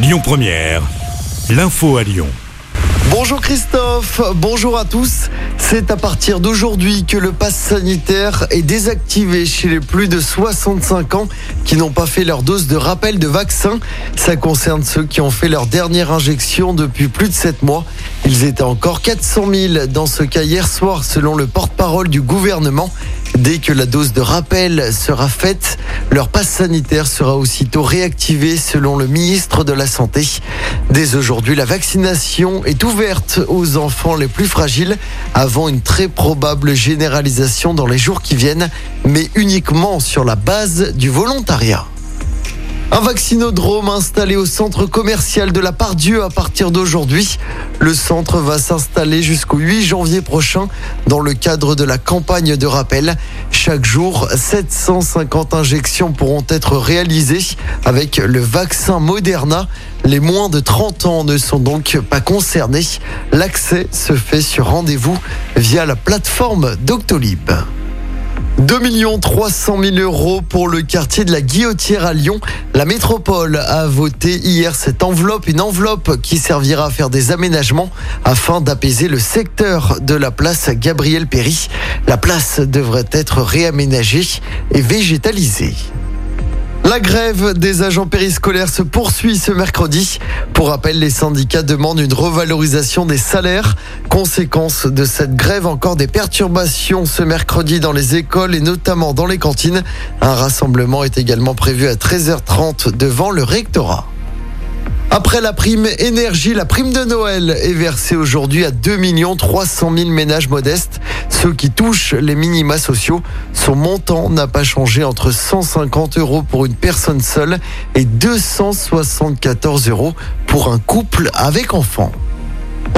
Lyon Première, l'info à Lyon. Bonjour Christophe, bonjour à tous. C'est à partir d'aujourd'hui que le pass sanitaire est désactivé chez les plus de 65 ans qui n'ont pas fait leur dose de rappel de vaccin. Ça concerne ceux qui ont fait leur dernière injection depuis plus de 7 mois. Ils étaient encore 400 000 dans ce cas hier soir selon le porte-parole du gouvernement. Dès que la dose de rappel sera faite, leur passe sanitaire sera aussitôt réactivé selon le ministre de la Santé. Dès aujourd'hui, la vaccination est ouverte aux enfants les plus fragiles avant une très probable généralisation dans les jours qui viennent, mais uniquement sur la base du volontariat. Un vaccinodrome installé au centre commercial de la Pardieu à partir d'aujourd'hui. Le centre va s'installer jusqu'au 8 janvier prochain dans le cadre de la campagne de rappel. Chaque jour, 750 injections pourront être réalisées avec le vaccin Moderna. Les moins de 30 ans ne sont donc pas concernés. L'accès se fait sur rendez-vous via la plateforme Doctolib. 2 300 000 euros pour le quartier de la Guillotière à Lyon. La métropole a voté hier cette enveloppe, une enveloppe qui servira à faire des aménagements afin d'apaiser le secteur de la place Gabriel Péry. La place devrait être réaménagée et végétalisée. La grève des agents périscolaires se poursuit ce mercredi. Pour rappel, les syndicats demandent une revalorisation des salaires. Conséquence de cette grève, encore des perturbations ce mercredi dans les écoles et notamment dans les cantines. Un rassemblement est également prévu à 13h30 devant le rectorat. Après la prime énergie, la prime de Noël est versée aujourd'hui à 2 300 000 ménages modestes, ceux qui touchent les minima sociaux. Son montant n'a pas changé entre 150 euros pour une personne seule et 274 euros pour un couple avec enfant.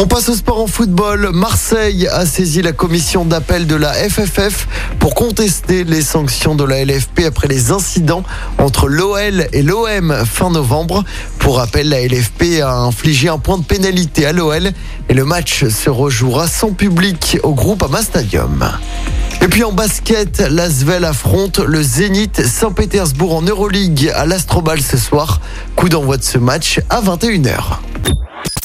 On passe au sport en football. Marseille a saisi la commission d'appel de la FFF pour contester les sanctions de la LFP après les incidents entre l'OL et l'OM fin novembre. Pour rappel, la LFP a infligé un point de pénalité à l'OL et le match se rejouera sans public au groupe Ama Stadium. Et puis en basket, l'Asvel affronte le Zénith Saint-Pétersbourg en Euroleague à l'Astrobal ce soir. Coup d'envoi de ce match à 21h.